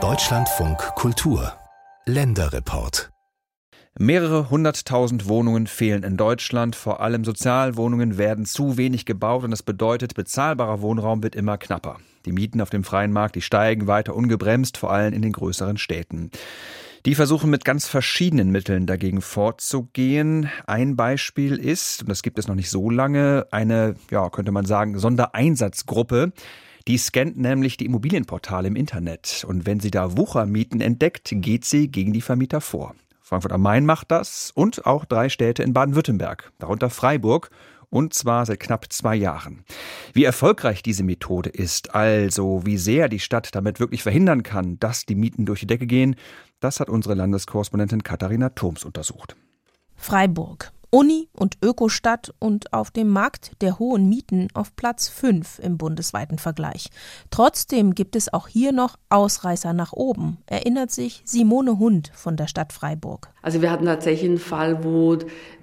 Deutschlandfunk Kultur Länderreport Mehrere hunderttausend Wohnungen fehlen in Deutschland. Vor allem Sozialwohnungen werden zu wenig gebaut und das bedeutet, bezahlbarer Wohnraum wird immer knapper. Die Mieten auf dem freien Markt, die steigen weiter ungebremst, vor allem in den größeren Städten. Die versuchen mit ganz verschiedenen Mitteln dagegen vorzugehen. Ein Beispiel ist, und das gibt es noch nicht so lange, eine, ja, könnte man sagen, Sondereinsatzgruppe. Die scannt nämlich die Immobilienportale im Internet. Und wenn sie da Wuchermieten entdeckt, geht sie gegen die Vermieter vor. Frankfurt am Main macht das und auch drei Städte in Baden-Württemberg, darunter Freiburg und zwar seit knapp zwei Jahren. Wie erfolgreich diese Methode ist, also wie sehr die Stadt damit wirklich verhindern kann, dass die Mieten durch die Decke gehen, das hat unsere Landeskorrespondentin Katharina Thoms untersucht. Freiburg. Uni und Ökostadt und auf dem Markt der hohen Mieten auf Platz 5 im bundesweiten Vergleich. Trotzdem gibt es auch hier noch Ausreißer nach oben, erinnert sich Simone Hund von der Stadt Freiburg. Also wir hatten tatsächlich einen Fall, wo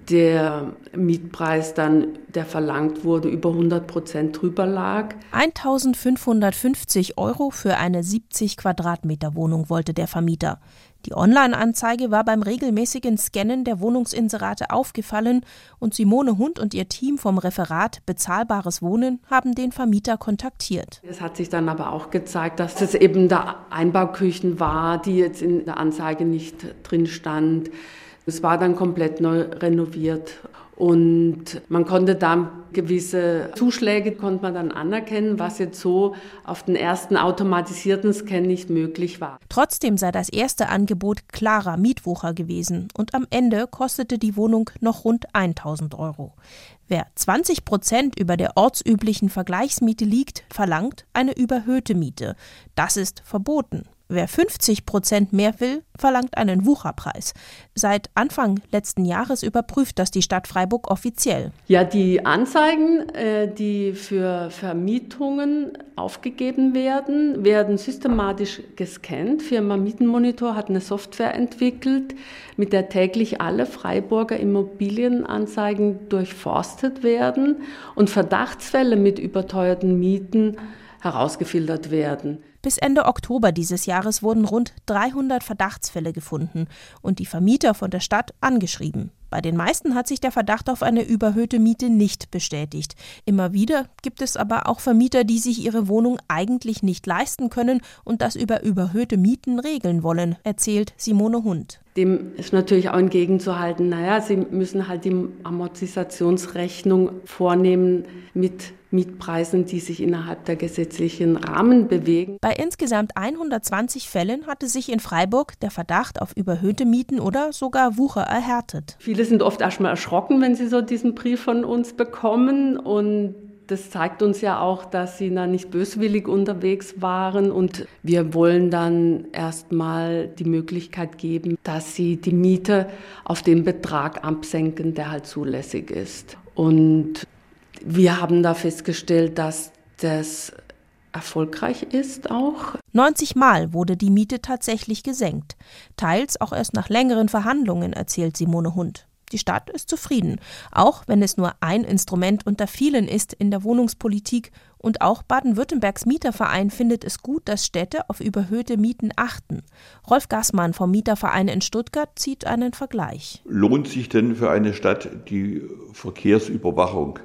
der Mietpreis dann, der verlangt wurde, über 100 Prozent drüber lag. 1550 Euro für eine 70 Quadratmeter Wohnung wollte der Vermieter. Die Online-Anzeige war beim regelmäßigen Scannen der Wohnungsinserate aufgefallen und Simone Hund und ihr Team vom Referat Bezahlbares Wohnen haben den Vermieter kontaktiert. Es hat sich dann aber auch gezeigt, dass das eben da Einbauküchen war, die jetzt in der Anzeige nicht drin stand. Es war dann komplett neu renoviert und man konnte da gewisse Zuschläge konnte man dann anerkennen, was jetzt so auf den ersten automatisierten Scan nicht möglich war. Trotzdem sei das erste Angebot klarer Mietwucher gewesen und am Ende kostete die Wohnung noch rund 1000 Euro. Wer 20 Prozent über der ortsüblichen Vergleichsmiete liegt, verlangt eine überhöhte Miete. Das ist verboten. Wer 50 Prozent mehr will, verlangt einen Wucherpreis. Seit Anfang letzten Jahres überprüft das die Stadt Freiburg offiziell. Ja, die Anzeigen, äh, die für Vermietungen aufgegeben werden, werden systematisch gescannt. Firma Mietenmonitor hat eine Software entwickelt, mit der täglich alle Freiburger Immobilienanzeigen durchforstet werden und Verdachtsfälle mit überteuerten Mieten herausgefiltert werden. Bis Ende Oktober dieses Jahres wurden rund 300 Verdachtsfälle gefunden und die Vermieter von der Stadt angeschrieben. Bei den meisten hat sich der Verdacht auf eine überhöhte Miete nicht bestätigt. Immer wieder gibt es aber auch Vermieter, die sich ihre Wohnung eigentlich nicht leisten können und das über überhöhte Mieten regeln wollen, erzählt Simone Hund. Dem ist natürlich auch entgegenzuhalten, naja, sie müssen halt die Amortisationsrechnung vornehmen mit Mietpreisen, die sich innerhalb der gesetzlichen Rahmen bewegen. Bei insgesamt 120 Fällen hatte sich in Freiburg der Verdacht auf überhöhte Mieten oder sogar Wucher erhärtet. Viele sind oft erstmal erschrocken, wenn sie so diesen Brief von uns bekommen und das zeigt uns ja auch, dass sie da nicht böswillig unterwegs waren und wir wollen dann erstmal die Möglichkeit geben, dass sie die Miete auf den Betrag absenken, der halt zulässig ist. Und wir haben da festgestellt, dass das erfolgreich ist auch. 90 Mal wurde die Miete tatsächlich gesenkt. Teils auch erst nach längeren Verhandlungen, erzählt Simone Hund. Die Stadt ist zufrieden, auch wenn es nur ein Instrument unter vielen ist in der Wohnungspolitik. Und auch Baden-Württembergs Mieterverein findet es gut, dass Städte auf überhöhte Mieten achten. Rolf Gassmann vom Mieterverein in Stuttgart zieht einen Vergleich. Lohnt sich denn für eine Stadt die Verkehrsüberwachung?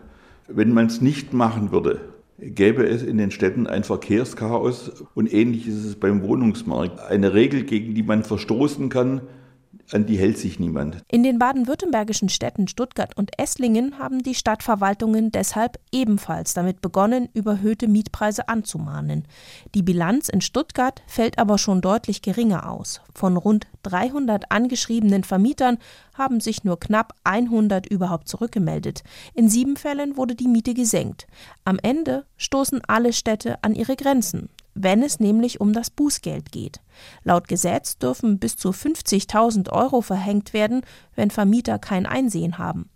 Wenn man es nicht machen würde, gäbe es in den Städten ein Verkehrschaos und ähnlich ist es beim Wohnungsmarkt. Eine Regel, gegen die man verstoßen kann, an die hält sich niemand. In den baden-württembergischen Städten Stuttgart und Esslingen haben die Stadtverwaltungen deshalb ebenfalls damit begonnen, überhöhte Mietpreise anzumahnen. Die Bilanz in Stuttgart fällt aber schon deutlich geringer aus. Von rund 300 angeschriebenen Vermietern haben sich nur knapp 100 überhaupt zurückgemeldet. In sieben Fällen wurde die Miete gesenkt. Am Ende stoßen alle Städte an ihre Grenzen wenn es nämlich um das Bußgeld geht. Laut Gesetz dürfen bis zu 50.000 Euro verhängt werden, wenn Vermieter kein Einsehen haben.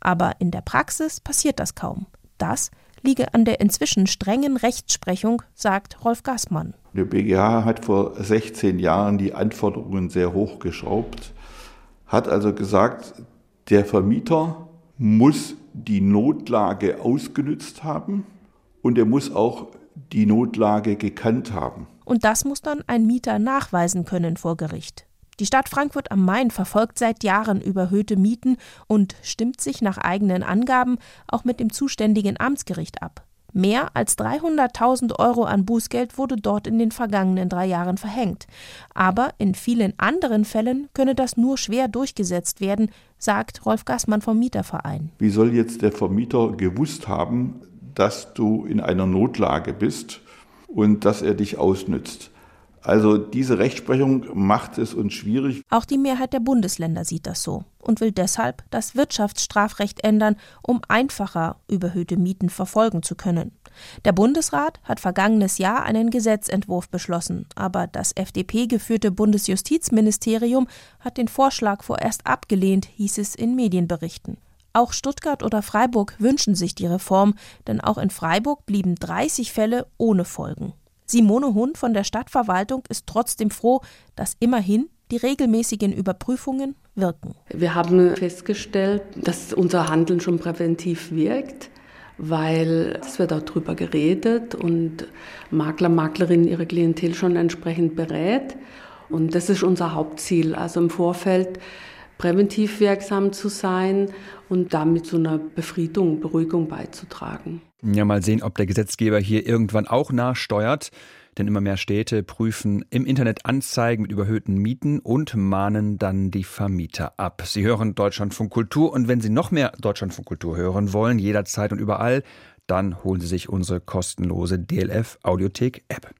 Aber in der Praxis passiert das kaum. Das liege an der inzwischen strengen Rechtsprechung, sagt Rolf Gassmann. Der BGH hat vor 16 Jahren die Anforderungen sehr hochgeschraubt, hat also gesagt, der Vermieter muss die Notlage ausgenützt haben und er muss auch die Notlage gekannt haben. Und das muss dann ein Mieter nachweisen können vor Gericht. Die Stadt Frankfurt am Main verfolgt seit Jahren überhöhte Mieten und stimmt sich nach eigenen Angaben auch mit dem zuständigen Amtsgericht ab. Mehr als 300.000 Euro an Bußgeld wurde dort in den vergangenen drei Jahren verhängt. Aber in vielen anderen Fällen könne das nur schwer durchgesetzt werden, sagt Rolf Gassmann vom Mieterverein. Wie soll jetzt der Vermieter gewusst haben, dass du in einer Notlage bist und dass er dich ausnützt? Also diese Rechtsprechung macht es uns schwierig. Auch die Mehrheit der Bundesländer sieht das so und will deshalb das Wirtschaftsstrafrecht ändern, um einfacher überhöhte Mieten verfolgen zu können. Der Bundesrat hat vergangenes Jahr einen Gesetzentwurf beschlossen, aber das FDP geführte Bundesjustizministerium hat den Vorschlag vorerst abgelehnt, hieß es in Medienberichten. Auch Stuttgart oder Freiburg wünschen sich die Reform, denn auch in Freiburg blieben 30 Fälle ohne Folgen. Simone Hund von der Stadtverwaltung ist trotzdem froh, dass immerhin die regelmäßigen Überprüfungen wirken. Wir haben festgestellt, dass unser Handeln schon präventiv wirkt, weil es wird auch darüber geredet und Makler, Maklerinnen ihre Klientel schon entsprechend berät. Und das ist unser Hauptziel, also im Vorfeld präventiv wirksam zu sein und damit zu einer Befriedung, Beruhigung beizutragen. Ja, mal sehen, ob der Gesetzgeber hier irgendwann auch nachsteuert. Denn immer mehr Städte prüfen im Internet Anzeigen mit überhöhten Mieten und mahnen dann die Vermieter ab. Sie hören Deutschlandfunk Kultur und wenn Sie noch mehr Deutschlandfunk Kultur hören wollen, jederzeit und überall, dann holen Sie sich unsere kostenlose DLF Audiothek App.